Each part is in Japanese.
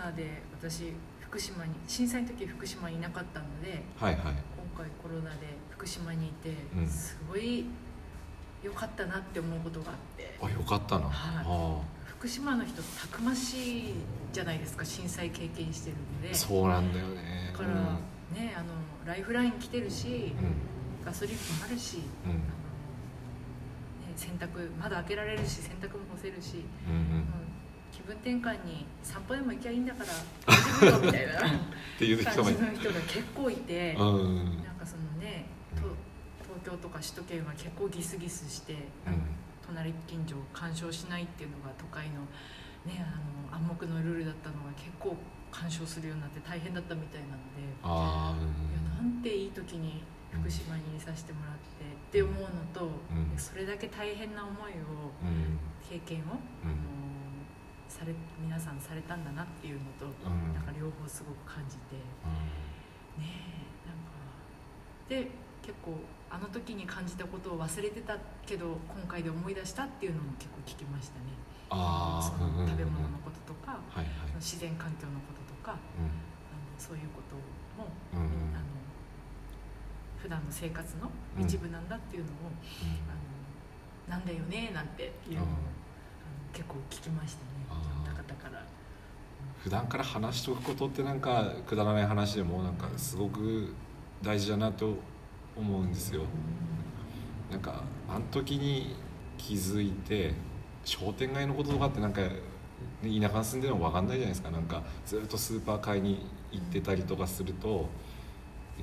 ナで私福島に震災の時福島にいなかったのではいはい。今回コロナで福島にいて、うん。すごい良かったなって思うことがあって。あよかったな、はい。あ福島の人たくましいじゃないですか震災経験してるので。あそうなんだよね。だから、ねあのライフライン来てるし、うん。ガソリンもあるし、うん。あのね、洗濯まだ開けられるし洗濯も干せるし、うんうん。うん気分転換に散歩でも行きゃいいんだから 大丈夫よみたいな。っていう人が感じの人が結構いて、うん。なんかそのねと東京とか首都圏は結構ギスギスして、うん。隣近所を干渉しないっていうのが都会の,、ね、あの暗黙のルールだったのが結構干渉するようになって大変だったみたいなので、ああいやなんていい時に福島にいさせてもらってって思うのと、うん。それだけ大変な思いをうん。経験を、あのされ皆さんされたんだなっていうのと、うん。なんか両方すごく感じて。ねえなんか。で結構あの時に感じたことを忘れてたけど今回で思い出したっていうのも結構聞きましたね。ああその食べ物のこととか、はいはい。自然環境のこととかあのそういうことも、うんうん。あの普段の生活の一部なんだっていうのを、あのなんだよねなんていうのを、うん。あの結構聞きましたねから。普段から話しておくことってなんかくだらない話でもなんかすごく大事だなと思うんですよ。なんかあの時に気づいて商店街のこととかってなんか、ね、田舎に住んでるの分かんないじゃないですか。なんかずっとスーパー買いに行ってたりとかすると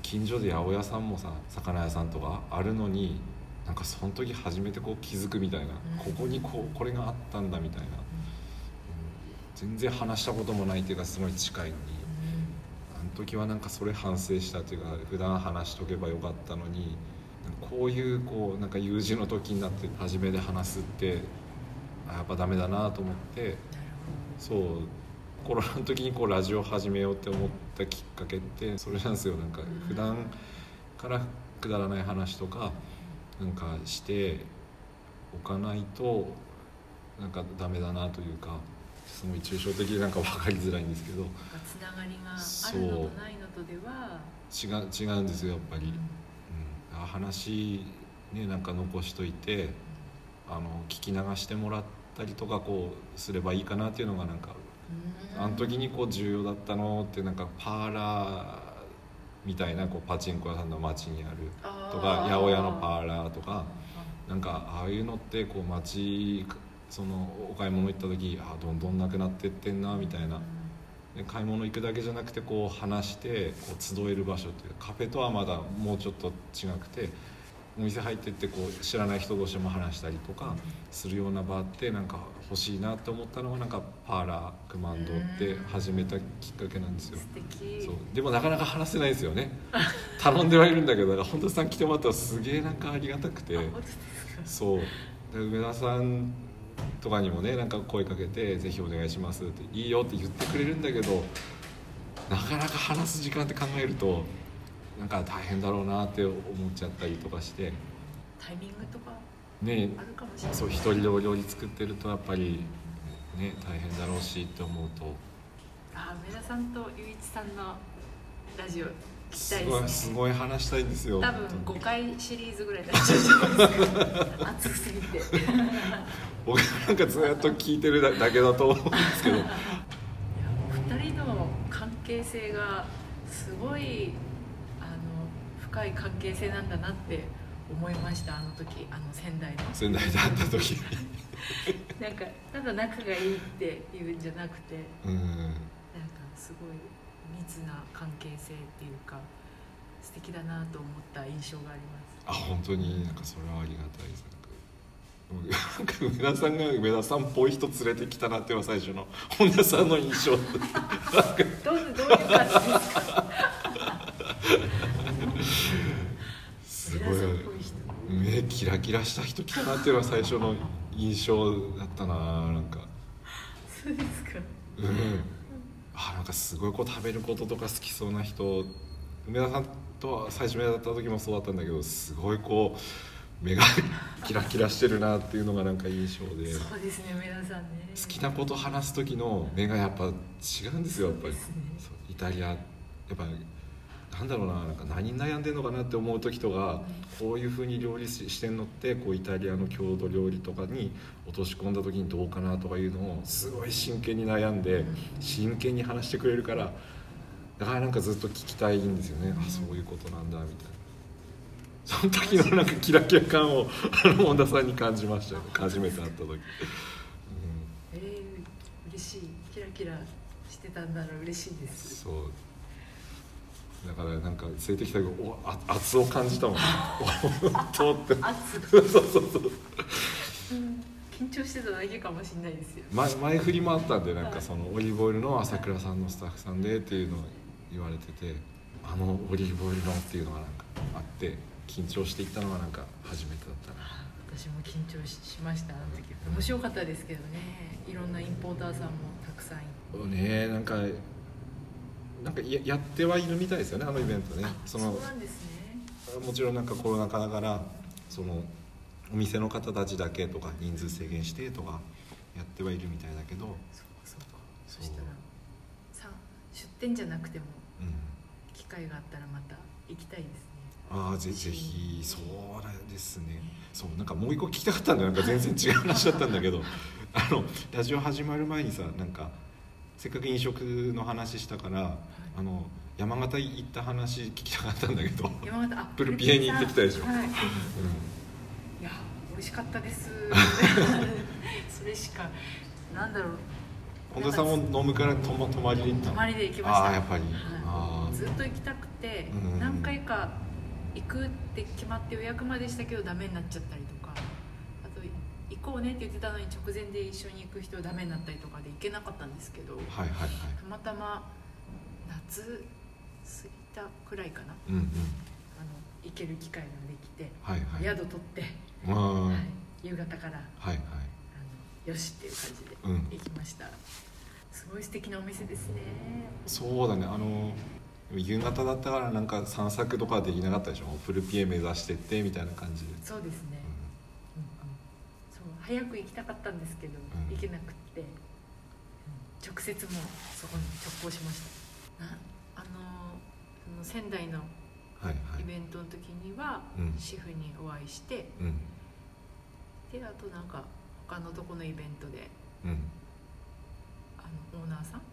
近所で八百屋さんもさ魚屋さんとかあるのになんかその時初めてこう気づくみたいな、うん。ここにこうこれがあったんだみたいな、全然話したこともないっていうかすごい近いのにあの時はなんかそれ反省したというか普段話しとけばよかったのにこういうこうなんか有事の時になって初めて話すってやっぱダメだなと思ってそうコロナの時にこうラジオ始めようって思ったきっかけってそれなんですよ。なんか普段からくだらない話とかなんかしておかないとなんかダメだなというかすごい抽象的でなんか分かりづらいんですけど。つながりがあるのとないのとでは、違う違うんですよやっぱり、うん、あ話ねなんか残しといてあの聞き流してもらったりとかこうすればいいかなっていうのがなんかうん。あの時にこう重要だったのってなんかパーラーみたいなこうパチンコ屋さんの街にあるとか八百屋のパーラーとかなんかああいうのってこう街そのお買い物行った時あどんどんなくなってってんなみたいな。で買い物行くだけじゃなくてこう話してこう集える場所っていうカフェとはまだもうちょっと違くてお店入ってってこう知らない人同士も話したりとかするような場ってなんか欲しいなって思ったのがなんかパーラークマンドって始めたきっかけなんですよ。そう。でもなかなか話せないですよね。頼んではいるんだけどだから本田さん来てもらったらすげえなんかありがたくて。そう。で梅田さんとかにもねなんか声かけて「ぜひお願いします」って「いいよ」って言ってくれるんだけどなかなか話す時間って考えるとなんか大変だろうなって思っちゃったりとかして。タイミングとかね。あるかもしれない。そう一人でお料理作ってるとやっぱりね大変だろうしって思うと。あ梅田さんとゆういちさんのラジオ聞きたすいごいですねすごい話したいんですよ。多分本当に5回シリーズぐらいになっちゃうと思うんです熱すぎて。僕なんかずっと聞いてるだだけだと思うんですけど。いや2人の関係性がすごいあの深い関係性なんだなって思いました。あの時あの仙台の仙台で会った時に。なんかただ仲がいいっていうんじゃなくて。うん。なんかすごい密な関係性っていうか素敵だなと思った印象があります。あ本当に？なんかそれはありがたいです。なんか梅田さんが梅田さんっぽい人連れてきたなっていうのが最初の本田さんの印象。どうどういう感じですか？すごい。目キラキラした人来たなっていうのが最初の印象だったななんか。そうですか。うんあなんかすごいこう食べることとか好きそうな人。梅田さんとは最初目だった時もそうだったんだけどすごいこう目が キラキラしてるなっていうのがなんか印象で。そうですね皆さんね。好きなこと話す時の目がやっぱ違うんですよやっぱり、ね。イタリアやっぱなんだろうななんか何に悩んでるのかなって思う時とかこういうふうに料理ししてんのってこうイタリアの郷土料理とかに落とし込んだ時にどうかなとかいうのをすごい真剣に悩んで真剣に話してくれるからだからなんかずっと聞きたいんですよね、うんあそういうことなんだみたいな。その時のなんかキラキラ感をあの本田さんに感じましたよ初めて会った時、うん。えー、嬉しい。キラキラしてたんなら嬉しいです。そうだからなんか連れてきたけどおあ圧を感じたもんおっとって。熱そうそうそう。緊張してただけかもしれないですよ。前前振りもあったんでなんはいかそのオリーブオイルの朝倉さんのスタッフさんでっていうのを言われててあのオリーブオイルのっていうのがなんかあって緊張していったのがなんか初めてだったな。私も緊張ししましたあの時。面白かったですけどね。いろんなインポーターさんもたくさんいて。ねえなんかなんかややってはいるみたいですよねあのイベントね。あそのそうなんですね。もちろんなんかコロナ禍だからそのお店の方たちだけとか人数制限してとかやってはいるみたいだけど、そうかそうか。そしたらさ出店じゃなくてもうん、機会があったらまた行きたいですね。ああぜぜひ。そうですね。そうなんかもう一個聞きたかったんだよなんか全然違う話だったんだけど。あのラジオ始まる前にさなんかせっかく飲食の話したから、あの山形行った話聞きたかったんだけど、山形あプルピエに行ってきたでしょ。はい。ういや美味しかったです。それしかなんだろう。本田さんも飲むから泊ま泊まりで行ったの？泊まりで行きました。ああやっぱり、はい。あずっと行きたくてうん。何回か行くって決まって予約までしたけどダメになっちゃったりとかこうねって言ってたのに直前で一緒に行く人ダメになったりとかで行けなかったんですけどあはいはいはい。たまたま夏過ぎたくらいかな。うんうん。あの行ける機会ができて、はいはい。宿取って、は、はい。夕方からはいあのよしっていう感じでうん。行きました、すごい素敵なお店ですね。そうだね。あの夕方だったからなんか散策とかできなかったでしょ？フルピエ目指してってみたいな感じで、そうですね、早く行きたかったんですけど、うん。行けなくって、うん直接もうそこに直行しました。なあのその仙台のイベントの時には、うん。シェフにお会いしてうん。であとなんか他のとこのイベントでうん。あのオーナーさん？あ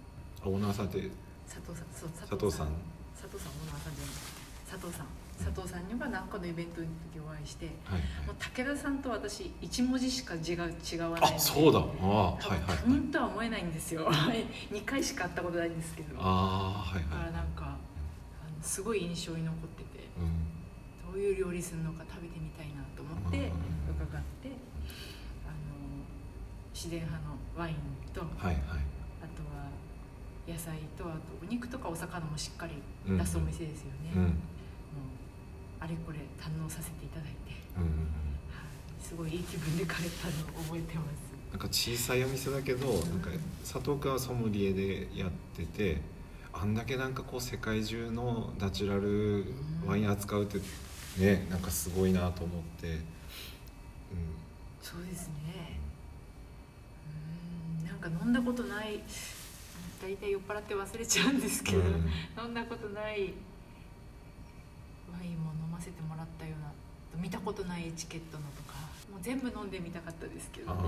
オーナーさんって佐藤さん。佐藤さん。佐藤さんオーナーさんじゃない。佐藤さん佐藤さんには何かのイベントの時お会いしてはいもう武田さんと私一文字しか字が違わないのはいであそうだ。ああ多とは思えないんですよ。2回しか会ったことないんですけど。だかああはいはい。らなんかあのすごい印象に残っててうん。どういう料理するのか食べてみたいなと思ってうん。伺ってあの自然派のワインとあはいはい。とは野菜とあとお肉とかお魚もしっかり出すお店ですよね、うん。もうあれこれ堪能させていただいて、うんすごいいい気分で帰ったのを覚えてます。なんか小さいお店だけどなんか佐藤君はソムリエでやっててあんだけなんかこう世界中のナチュラルワイン扱うってねなんかすごいなと思って、うん、そうですね。うん。なんか飲んだことない大体酔っ払って忘れちゃうんですけど、うん。飲んだことないワインも飲ませてもらったような見たことないエチケットのとかもう全部飲んでみたかったですけどね。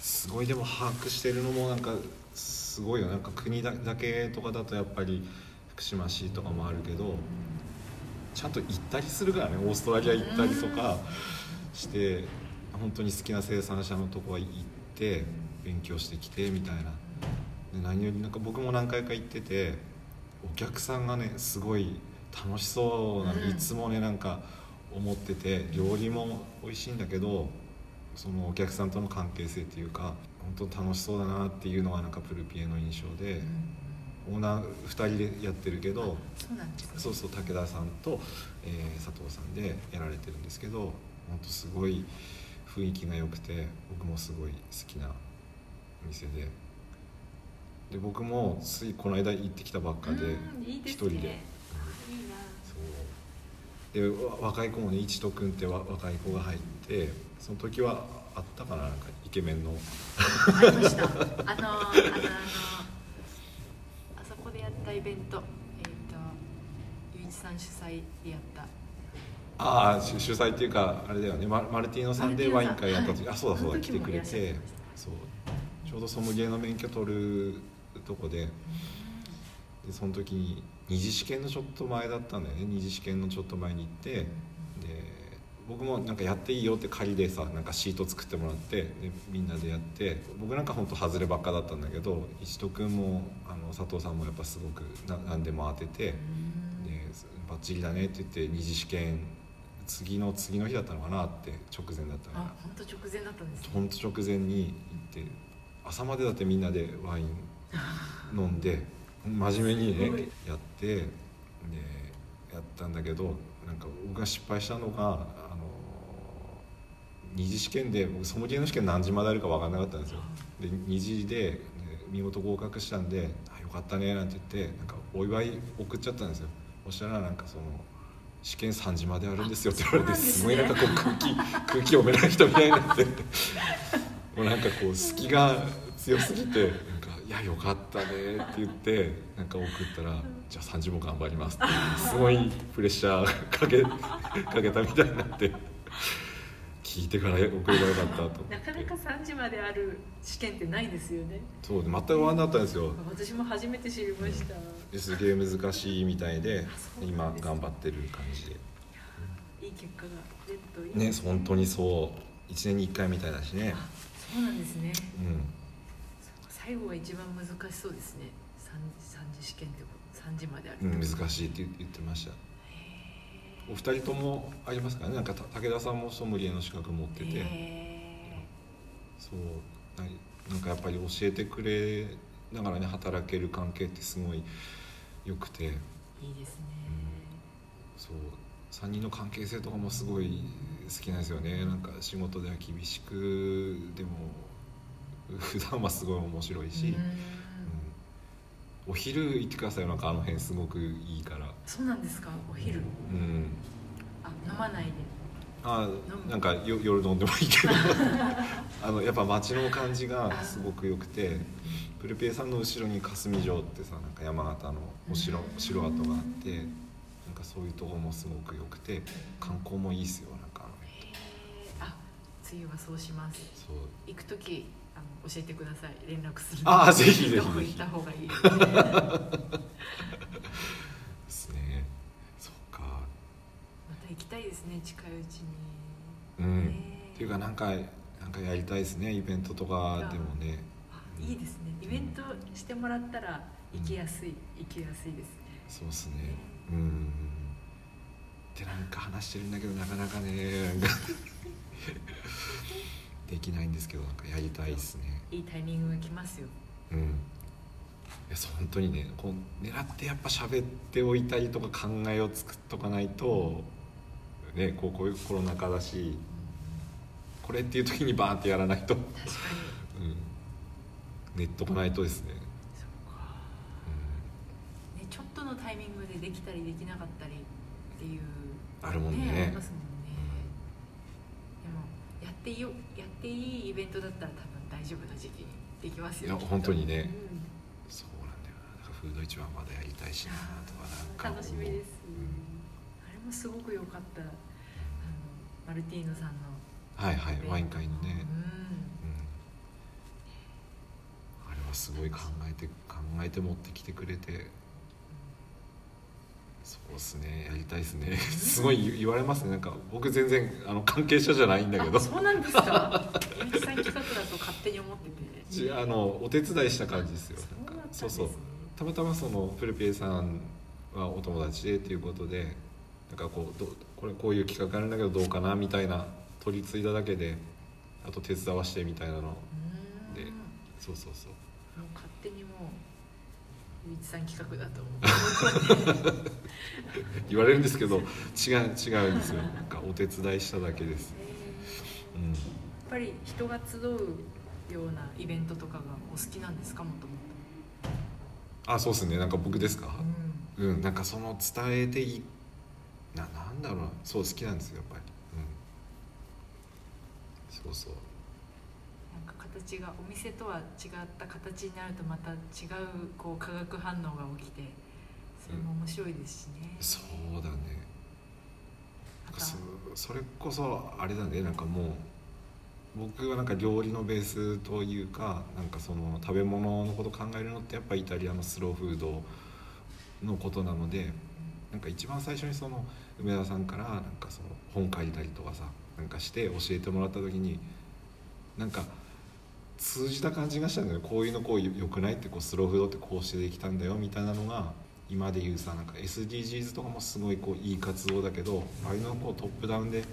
すごいでも把握してるのもなんかすごいよなんか国だけとかだとやっぱり福島市とかもあるけどちゃんと行ったりするからね。オーストラリア行ったりとかして本当に好きな生産者のとこは行って勉強してきてみたいな。で何よりなんか僕も何回か行っててお客さんがねすごい楽しそうなの、うん。いつもねなんか思ってて料理も美味しいんだけどそのお客さんとの関係性っていうか本当楽しそうだなっていうのがなんかプルピエの印象でうん。オーナー2人でやってるけどそうなんですね。そうそう武田さんと、えー佐藤さんでやられてるんですけど本当すごい雰囲気が良くて僕もすごい好きなお店で。で僕もついこの間行ってきたばっかでうん人ででわ若い子もね一斗君ってわ若い子が入ってその時はあったかななんかイケメンの。ありました。あのあのあそこでやったイベント。えっ、とゆういちさん主催でやった。ああ主主催っていうかあれだよね。ママルティーノさんでワイン会やった時、はい。あそうだそうだ来てくれて。そう。ちょうどソムリエの免許取るとこで。でその時に二次試験のちょっと前だったんだよね二次試験のちょっと前に行ってで僕もなんかやっていいよって仮でさなんかシート作ってもらってでみんなでやって僕なんか本当外ればっかだったんだけど石戸君もあの佐藤さんもやっぱすごくな何でも当てて。でバッチリだねって言って二次試験次の次の日だったのかなって直前だったあ本当直前だったんですねほんと直前に行って朝までだってみんなでワイン飲んで真面目にねやってでやったんだけどなんか僕が失敗したのがあの二次試験で僕ソムリエの試験何時まであるか分かんなかったんですよ。で2時でで見事合格したんで「あよかったね」なんて言ってなんかお祝い送っちゃったんですよ。そしたらなんかその「試験3時まであるんですよ」って言われてすごいなんかこう空気空気読めない人みたいになって。もうなんかこう隙が強すぎてなんか「いやよかったね」って言って なんか送ったら「じゃあ3時も頑張ります」ってすごいプレッシャー かけ かけたみたいになって聞いてから送ればよかったとなかなか3時まである試験ってないですよね。そうで全く不安だったんですよ。私も初めて知りました、ですげえ難しいみたいで今頑張ってる感じで。いい結果が出るといい。ね本当にそう。1年に1回みたいだしね。あそうなんですね。うん最後が一番難しそうですね。3, 三次試験ってこと3時まであるうん、難しいって言ってました。お二人ともありますからね？なんかた武田さんもソムリエの資格持ってて。へそうななんかやっぱり教えてくれながらね働ける関係ってすごい良くて。ーいいですね、そう3人の関係性とかもすごい好きなんですよね。なんか仕事では厳しくでも普段はすごい面白いし、うん。うん。お昼行ってくださいよなんかあの辺すごくいいから。そうなんですかお昼。うん。あ飲まないで。あむ。なんかよ夜飲んでもいいけど。あのやっぱ街の感じがすごく良くてプルペイさんの後ろに霞城ってさなんか山形のお城うん。城跡があってなんかそういうとこもすごく良くて観光もいいっすよなんかあの。あ次はそうします。そう。行く時あの教えてください。連絡するあーぜひぜひ行った方がいい？ですね。ですねそっか。また行きたいですね近いうちに。うん、ね。っていうかなんかなんかやりたいですねイベントとかでもね。あいいですね。イベントしてもらったら行きやすい、行きやすいですね。そうっすね。うん。ってなんか話してるんだけどなかなかねできないんですけどなんかやりたいですね。いいタイミングが来ますよ。うん。いやそう本当にねこう狙ってやっぱ喋っておいたりとか考えを作っとかないとねこうこういうコロナ禍だしこれっていう時にバーンってやらないと、うん、確かに。ネットかないとですね、ねちょっとのタイミングでできたりできなかったりっていう。あるもんね。ありますもんってよやっていいイベントだったら多分大丈夫な時期にできますよ。本当にね。うん。ん、そうなんだよ。ななんかフード市場まだやりたいしなとかなんか楽しみです、うん。あれもすごく良かった。あのマルティーノさんのはいはいワイン会のね、うん。うん、あれはすごい考えて考えて持ってきてくれてそうですねやりたいですね。すごい言言われますね。なんか僕全然あの関係者じゃないんだけど。あそうなんですか？企画だと勝手に思ってて。じあのお手伝いした感じですよ。そうそうたまたまそのプルペイさんはお友達でっていうことでなんかこうどこれこういう企画あるんだけどどうかなみたいな取り継いだだけであと手伝わしてみたいなのうん。でそうそうそうもう勝手にもうゆういちさん企画だと思う。言われるんですけど違う違うんですよ。なんかお手伝いしただけです。やうん。っぱり人が集うようなイベントとかがお好きなんですか？もともあそうですね。なんか僕ですか？と、うん。なんかその伝えていななんだろうな。そう好きなんですよやっぱり。うん。そうそう形がお店とは違った形になるとまた違うこう化学反応が起きてそれも面白いですしね、そうだね。またそそれこそあれだね。なんかもう僕はなんか料理のベースというかなんかその食べ物のこと考えるのってやっぱイタリアのスローフードのことなのでなんか一番最初にその梅田さんからなんかその本書いたりとかさなんかして教えてもらった時になんか通じた感じがしたんだよね。こういうのこうよくないってこうスローフードってこうしてできたんだよ。みたいなのが今で言うさなんか SDGs とかもすごいこういい活動だけどああいうのこうトップダウンで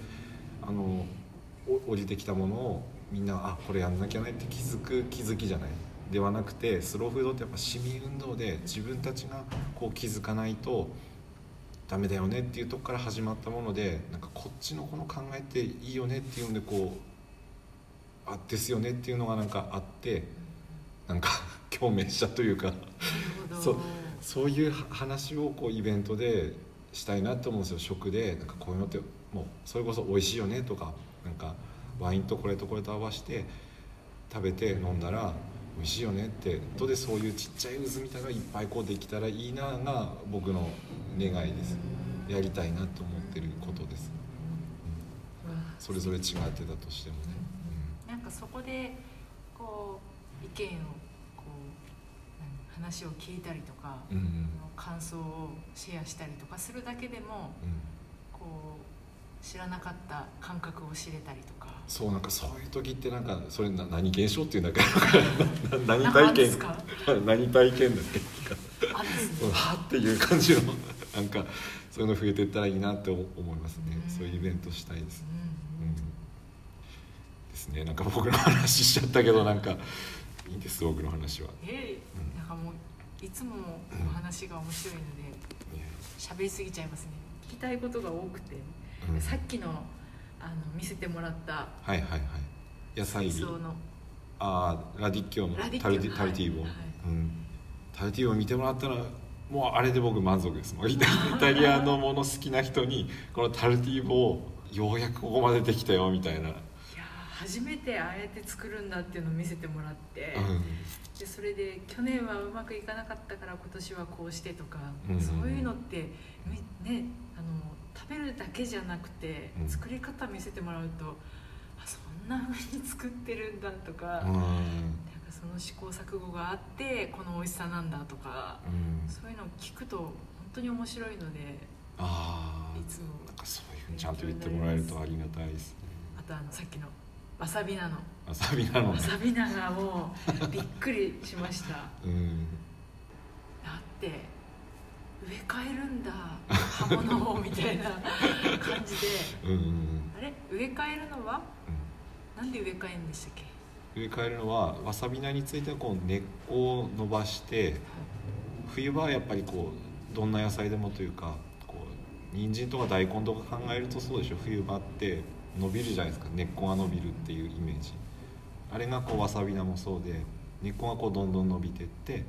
あの降りてきたものをみんなあこれやんなきゃねって気づく気づきじゃない？ではなくてスローフードってやっぱ市民運動で自分たちがこう気づかないとダメだよねっていうとこから始まったものでなんかこっちのこの考えっていいよねっていうんでこうあですよねっていうのがなんかあってなんか 共鳴したというかそうそういう話をこうイベントでしたいなと思うんですよ。食でなんかこういうのってもうそれこそ美味しいよねとかなんかワインとこれとこれと合わせて食べて飲んだら美味しいよねってとでそういうちっちゃい渦みたいなのがいっぱいこうできたらいいなが僕の願いです。やりたいなと思ってることです、うん。それぞれ違ってたとしてもね、かそこでこう意見をこう何話を聞いたりとか、うん、うん。うん感想をシェアしたりとかするだけでもこう知らなかった感覚を知れたりとか。そうなんかそういう時ってなんかそれな何現象っていうんだっけ？な何体験？ですか？何体験だっけ？はっていう感じのなんかそういうの増えていったらいいなって思いますね。うん。そういうイベントしたいです、ううん。ん、ですね。なんか僕の話しちゃったけどなんかいいです僕の話は、えうん。えなんかもういつもお話が面白いのでね喋りすぎちゃいますね。聞きたいことが多くて、うん。さっきのあの見せてもらったはいはいはい。野菜の。ああラディッキョタルティはい。タルティーボ、はい。うん、タルティーボ見てもらったらもうあれで僕満足です。もうイタリアのもの好きな人にこのタルティーボをようやくここまでできたよみたいな、初めてああやって作るんだっていうのを見せてもらって、うん。でそれで去年はうまくいかなかったから今年はこうしてとか、うん。うんそういうのってみねあの食べるだけじゃなくて、うん。作り方見せてもらうとあそんな風に作ってるんだとか,、うん。なんかその試行錯誤があってこの美味しさなんだとかうん。そういうのを聞くと本当に面白いのでああいつもなんかそういうふうにちゃんと言ってもらえるとありがたいですね。あとあのさっきのわさび菜の。わさびなのね。わさび菜がもうびっくりしました。うん。だって植え替えるんだ。刃物をみたいな感じで。うんうんうん。あれ？植え替えるのは？うん。なんで植え替えるんでしたっけ？植え替えるのはわさび菜についてはこう根っこを伸ばして冬場はやっぱりこうどんな野菜でもというかこう人参とか大根とか考えるとそうでしょ。冬場って伸びるじゃないですか。根っこが伸びるっていうイメージ。あれがこうわさび菜もそうで根っこがこうどんどん伸びてって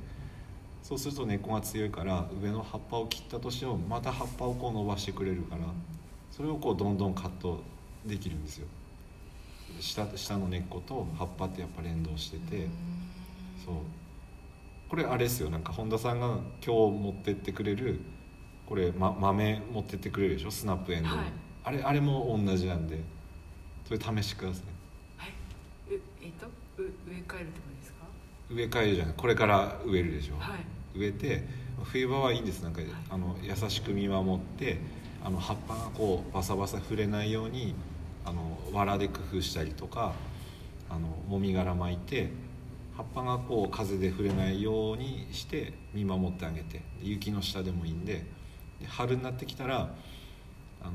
そうすると根っこが強いから上の葉っぱを切ったとしてもまた葉っぱをこう伸ばしてくれるからそれをこうどんどんカットできるんですよ。下下の根っこと葉っぱってやっぱ連動しててそう。これあれですよ。なんか本田さんが今日持ってってくれるこれ、ま、豆持ってってくれるでしょ？スナップエンドウ、はい。あれあれも同じなんでそれ試してくださはい。うえっとう植え替えるってことですか？い植え替えるじゃない。これから植えるでしょ、はい。植えて冬場はいいんです。なんかあの優しく見守ってあの葉っぱがこうバサバサ触れないようにあの藁で工夫したりとかあのもみ殻巻いて葉っぱがこう風で触れないようにして見守ってあげて。雪の下でもいいんで。で春になってきたらあの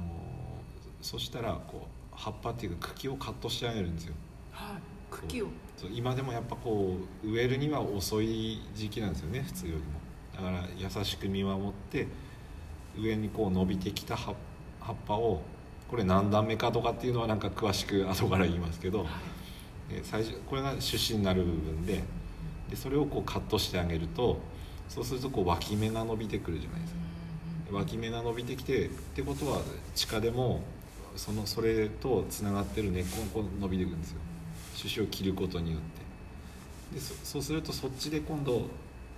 そしたらこう葉っぱっていうか茎をカットしてあげるんですよ。はい。茎を。そう。今でもやっぱこう植えるには遅い時期なんですよね普通よりも。だから優しく見守って上にこう伸びてきた葉葉っぱをこれ何段目かとかっていうのはなんか詳しく 後から言いますけどはい。で最初これが主枝になる部分ででそれをこうカットしてあげるとそうするとこう脇芽が伸びてくるじゃないですか。脇芽が伸びてきてってことは地下でもそのそれとつながってる根っこが伸びていくんですよ。種子を切ることによって。でそそうするとそっちで今度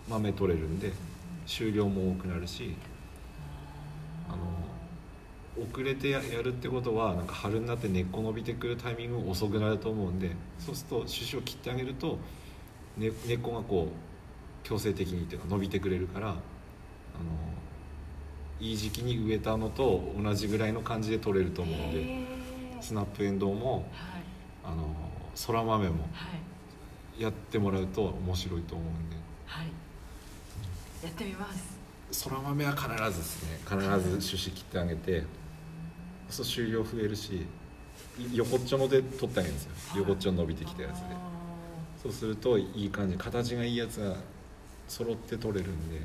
豆取れるんで収量も多くなるしあの遅れてややるってことはなんか春になって根っこ伸びてくるタイミングが遅くなると思うんでそうすると種子を切ってあげると、ね、根っこがこう強制的にっていうか伸びてくれるからあのいい時期に植えたのと同じぐらいの感じで取れると思うんでスナップエンドウもはい。あのそら豆もはい。やってもらうと面白いと思うんで。はい。やってみます。そら豆は必ずですね。必ず種子切ってあげてそう収量増えるしい横っちょので取ってあげるんですよ。はい。横っちょ伸びてきたやつで。あそうするといい感じ形がいいやつが揃って取れるんで。ー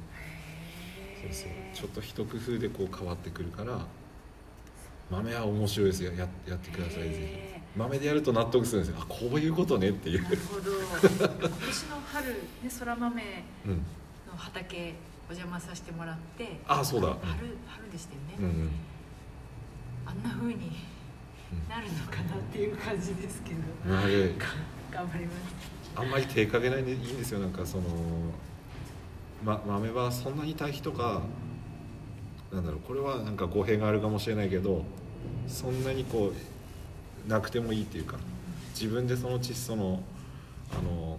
そうそう。ちょっと一工夫でこう変わってくるから豆は面白いですよ。ややってください。ぜへひ豆でやると納得するんですよ。あこういうことねっていう。なるほど。今年の春ねそら豆うん。の畑お邪魔させてもらってあそうだ。うん。春春でしたよね、うんうん。あんな風になるのかなっていう感じですけど、なる。頑張ります。あんまり手かけないでいいんですよ。なんかその、ま、豆はそんなに堆肥とかなんだろうこれはなんか語弊があるかもしれないけどそんなにこうなくてもいいっていうか自分でその窒素のあの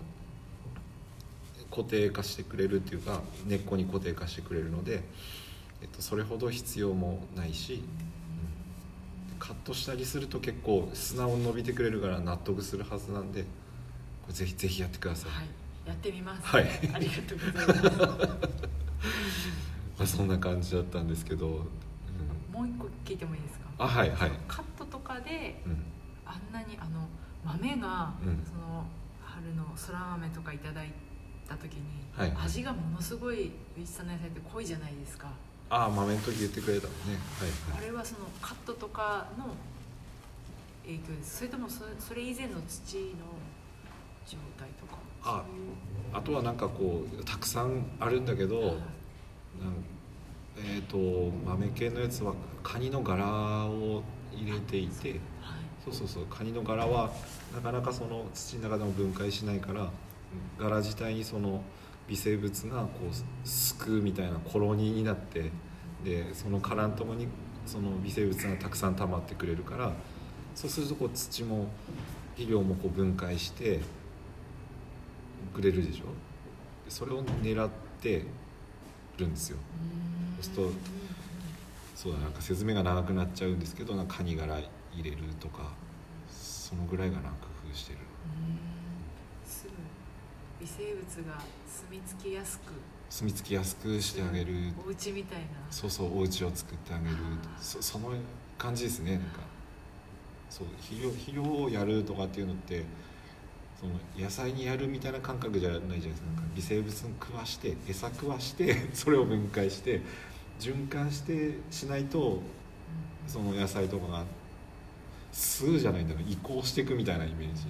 固定化してくれるっていうか根っこに固定化してくれるので、えっと、それほど必要もないし、うん。カットしたりすると結構砂を伸びてくれるから納得するはずなんでこれぜひぜひやってください、はい。やってみます。はい。ありがとうございます。まあ、そんな感じだったんですけど、うん。もう一個聞いてもいいですか？あはいはい、カットとかでうん。あんなにあの豆が、うん。その春のそら豆とかいただいた時に、はい。はい味がものすごい上地さんの野菜って濃いじゃないですか。ああ豆の時言ってくれたのね。はいはい。あれはそのカットとかの影響です。それともそそれ以前の土の状態とか？ああとはなんかこうたくさんあるんだけど、えー、と豆系のやつはカニの柄を入れていてはい。そうそうそうカニの柄はなかなかその土の中でも分解しないから柄自体にその微生物がこうすくうみたいなコロニーになってでその殻のとこにその微生物がたくさん溜まってくれるからそうするとこう土も肥料もこう分解してくれるでしょ？それを狙ってるんですよ。そうするとそうだなんか説明が長くなっちゃうんですけどなんかカニ殻入れるとかそのぐらいがなんか工夫してる。すぐ微生物が住み着きやすく。住み着きやすくしてあげる。お家みたいな。そうそうお家を作ってあげる。そその感じですねなんか。そう肥料肥料をやるとかっていうのってその野菜にやるみたいな感覚じゃないじゃないですか。なんか微生物に食わして餌食わして それを分解して循環してしないとその野菜とかが吸うじゃないんだろう移行していくみたいなイメージ。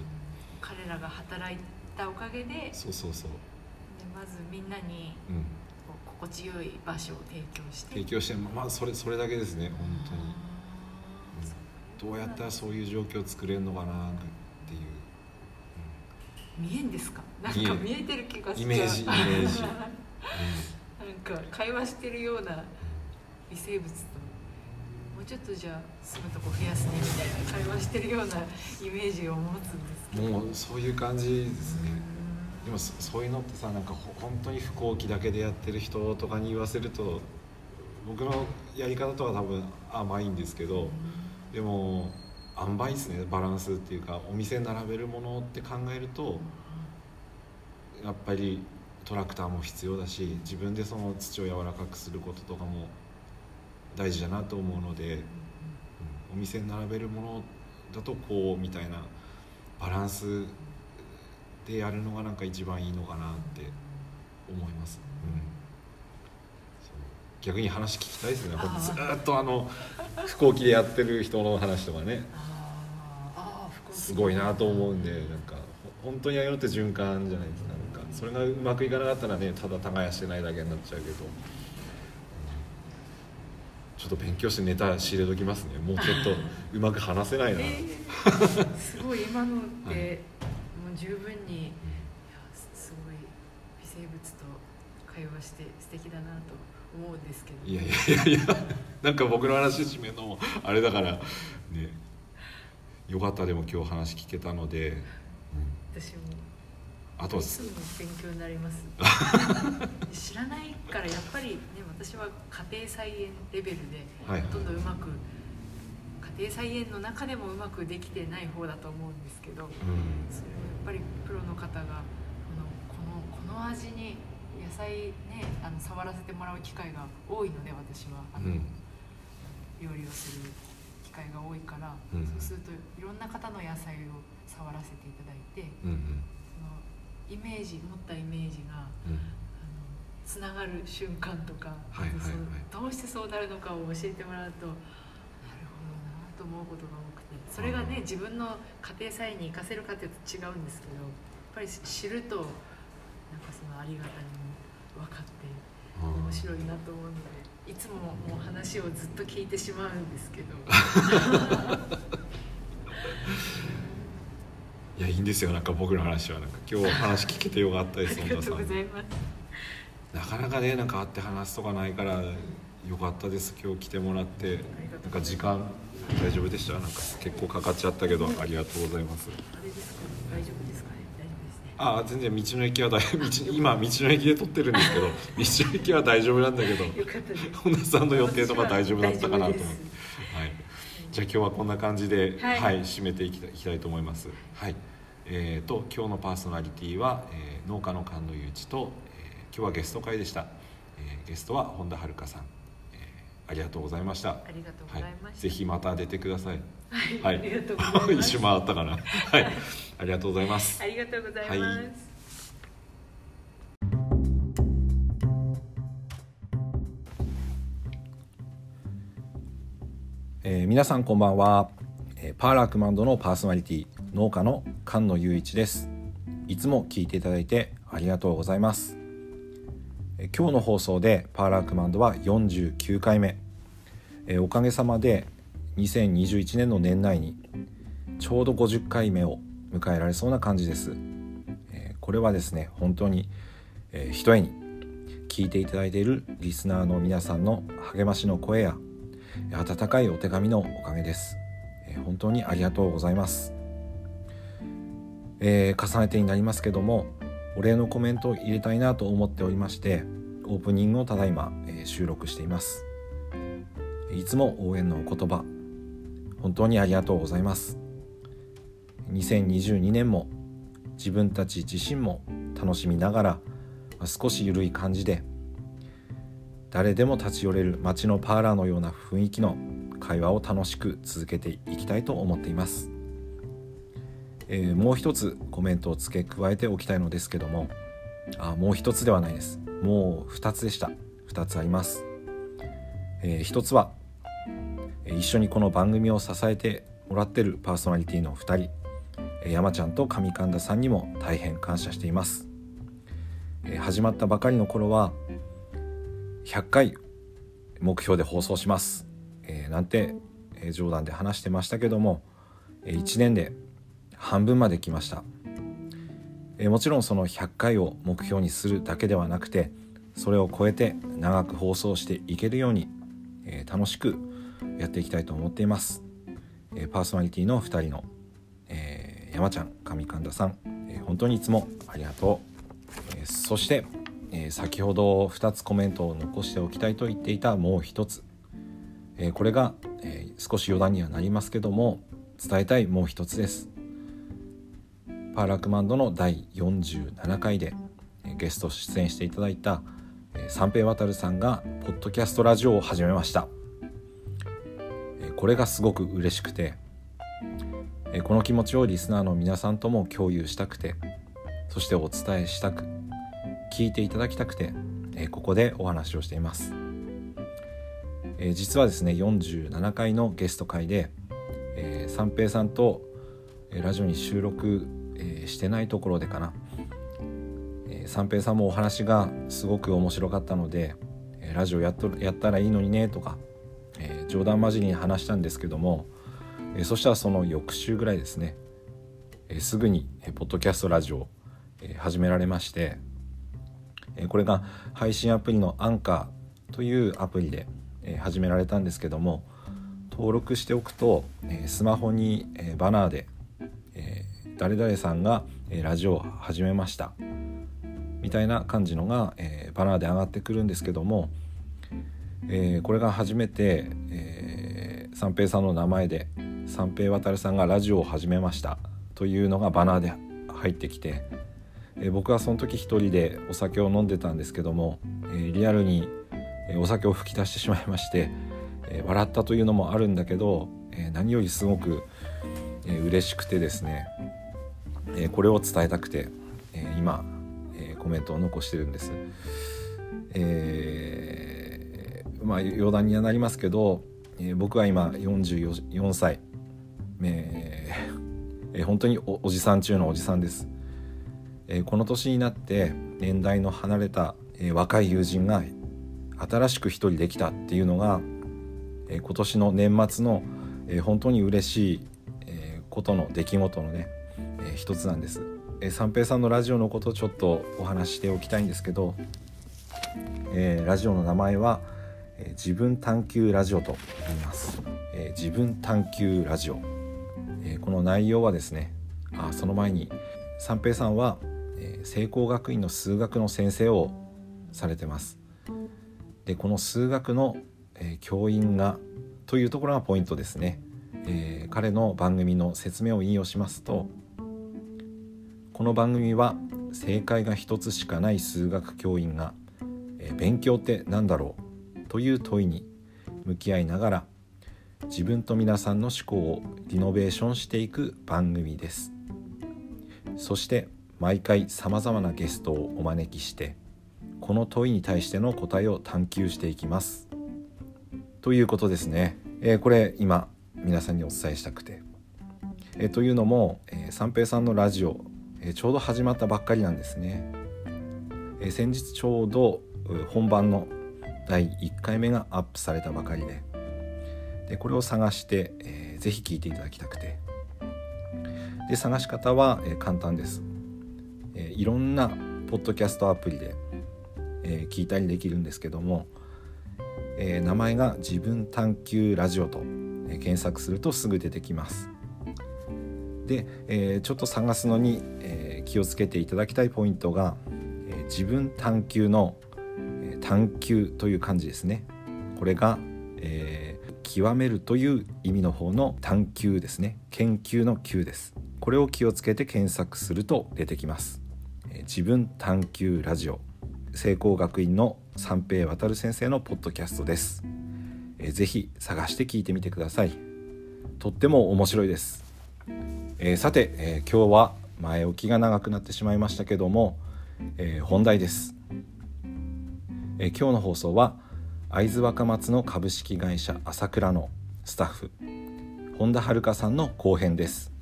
彼らが働いたおかげででそうそうそう、まずみんなにうん、心地よい場所を提供して。提供してまあそれそれだけですね本当に。あーどうやったらそういう状況を作れるのかな見えんですか？なんか見えてる気がイメージイメージ。なんか会話してるような微生物ともうちょっとじゃあ住むとこ増やすねみたいな会話してるようなイメージを持つんですけど。もうそういう感じですね。でもそそういうのってさなんかほ本当に不幸期だけでやってる人とかに言わせると僕のやり方とは多分甘いんですけどでも塩梅ですねバランスっていうかお店並べるものって考えるとやっぱりトラクターも必要だし自分でその土を柔らかくすることとかも大事だなと思うので、うんお店並べるものだとこうみたいなバランスでやるのがなんか一番いいのかなって思います、うん、逆に話聞きたいですね。ほんとずーっとあの飛行機でやってる人の話とかね。すごいなと思うんでなんかほ本当にああいうのって循環じゃないですか。なんかそれがうまくいかなかったらねただ耕してないだけになっちゃうけど、うん。ちょっと勉強してネタ仕入れときますね。もうちょっとうまく話せないな、えー。すごい今のって、はい。もう十分にすごい微生物と会話して素敵だなと思うんですけど。いやいやいやいやなんか僕の話締めるのもあれだからね。よかったでも今日話聞けたので、私も。あとは。いつも勉強になります。知らないからやっぱりね私は家庭菜園レベルではいほとんどうまく家庭菜園の中でもうまくできてない方だと思うんですけどうん。それをやっぱりプロの方がこのこのこの味に野菜ねあの触らせてもらう機会が多いので私は。あの、うん。料理をする機会が多いから、うん。そうするといろんな方の野菜を触らせていただいてうんうん。そのイメージ持ったイメージがうん。あのつながる瞬間とか、はいはいはい。どうしてそうなるのかを教えてもらうとなるほどなと思うことが多くてそれがね自分の家庭菜園に活かせるかというと違うんですけどやっぱり知るとなんかそのありがたみも分かって面白いなと思うのでいつももう話をずっと聞いてしまうんですけど。いやいいんですよなんか僕の話は。なんか今日話聞けてよかったあです りがとうございます。なかなかねなんか会って話すとかないからよかったです。今日来てもらって。なんか時間大丈夫でした？なんか結構かかっちゃったけどありがとうございます。あれですか？大丈夫ですか？ああ全然道の駅は大 道今道の駅で撮ってるんですけど 道の駅は大丈夫なんだけど本田さんの予定とか大丈夫だったかなと思って。はい、じゃあ今日はこんな感じで、ははいい締めていきたいいきたいと思います。はい。えー、と今日のパーソナリティは、えー農家の菅野雄一と、えー今日はゲスト会でした、えーゲストは本田遥さん、えーありがとうございました。ありがとうございました、ぜひまた出てください。はい、ありがとうございます。一周回ったかな。はい、ありがとうございます。ありがとうございます、はい。えー皆さんこんばんは、えーパーラークマンドのパーソナリティ農家の菅野雄一です。いつも聞いていただいてありがとうございます、えー今日の放送でパーラークマンドは49回目、おかげさまで2021年の年内にちょうど50回目を迎えられそうな感じです、これはですね本当に、ひとえに聞いていただいているリスナーの皆さんの励ましの声や温かいお手紙のおかげです、本当にありがとうございます、えー重ねてになりますけどもお礼のコメントを入れたいなと思っておりましてオープニングをただいま、え収録しています。いつも応援のお言葉本当にありがとうございます。2022年も自分たち自身も楽しみながらま少し緩い感じで誰でも立ち寄れる街のパーラーのような雰囲気の会話を楽しく続けていきたいと思っています、えーもう一つコメントを付け加えておきたいのですけどもあもう一つではないです。もう二つでした。二つあります、えー一つは一緒にこの番組を支えてもらってるパーソナリティの2人。山ちゃんと上神田さんにも大変感謝しています。え始まったばかりの頃は100回目標で放送します、えーなんて、冗談で話してましたけども、1年で半分まで来ました、えもちろんその100回を目標にするだけではなくてそれを超えて長く放送していけるように、え楽しくやっていきたいと思っています、えパーソナリティの2人の、えー山ちゃん上神田さん、えー本当にいつもありがとう、えそして、え先ほど2つコメントを残しておきたいと言っていたもう一つ、えこれが、え少し余談にはなりますけども伝えたいもう一つです。パーラクマンドの第47回でゲスト出演していただいた三平渡さんがポッドキャストラジオを始めました。これがすごく嬉しくてこの気持ちをリスナーの皆さんとも共有したくてそしてお伝えしたく聞いていただきたくて、ここでお話をしています、実はですね47回のゲスト会で、三平さんと、ラジオに収録、えーしてないところでかな、えー三平さんもお話がすごく面白かったので、えーラジオやっとやったらいいのにねとか、え冗談交じりに話したんですけども、えそしたらその翌週ぐらいですね、えすぐに、えポッドキャストラジオ、え始められまして、えこれが配信アプリのアンカーというアプリで、え始められたんですけども登録しておくと、えスマホに、えバナーで、誰々さんが、えラジオを始めました。みたいな感じのが、えバナーで上がってくるんですけども、えこれが初めて、え三平さんの名前で三平渡さんがラジオを始めました。というのがバナーで入ってきて、え僕はその時一人でお酒を飲んでたんですけども、えリアルにお酒を吹き出してしまいまして、え笑ったというのもあるんだけど、え何よりすごく、え嬉しくてですね、えこれを伝えたくて、え今、えコメントを残してるんです。えー、まあ余談にはなりますけど、え僕は今44歳、えー、えー、本当におじさん中のおじさんです、えー、この年になって年代の離れた、え若い友人が新しく一人できたっていうのが、え今年の年末の、え本当に嬉しい、えことの出来事のね、え一つなんです、え三平さんのラジオのことをちょっとお話しておきたいんですけど、えラジオの名前は、え自分探求ラジオと言います、え自分探求ラジオ、えこの内容はですねあその前に三平さんは、え聖光学院の数学の先生をされてます。でこの数学の、えー、教員がというところがポイントですね、えー、彼の番組の説明を引用しますとこの番組は正解が一つしかない数学教員が、え、勉強って何だろうという問いに向き合いながら自分と皆さんの思考をリノベーションしていく番組です。そして毎回さまざまなゲストをお招きしてこの問いに対しての答えを探求していきます。ということですね、えー、これ今皆さんにお伝えしたくて、えー、というのも、えー、三平さんのラジオ、えちょうど始まったばっかりなんですね、え先日ちょうど本番の第1回目がアップされたばかりで。でこれを探して、えー、ぜひ聞いていただきたくて。で探し方は、え簡単です、えいろんなポッドキャストアプリでえ、聞いたりできるんですけども、え、名前が自分探求ラジオと、え検索するとすぐ出てきます。で、えちょっと探すのに、え気をつけていただきたいポイントが、え自分探求の、え探求という漢字ですね。これが、え極めるという意味の方の探求ですね。研究の究です。これを気をつけて検索すると出てきます、え自分探求ラジオ。聖光学院の三平渡先生のポッドキャストです、えー、ぜひ探して聞いてみてください。とっても面白いです、えー、さて、えー、今日は前置きが長くなってしまいましたけども、えー、本題です、え今日の放送は会津若松の株式会社朝倉のスタッフ本田遥さんの後編です、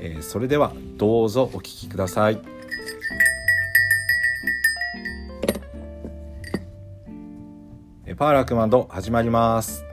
えそれではどうぞお聞きください。パーラークマンド始まります。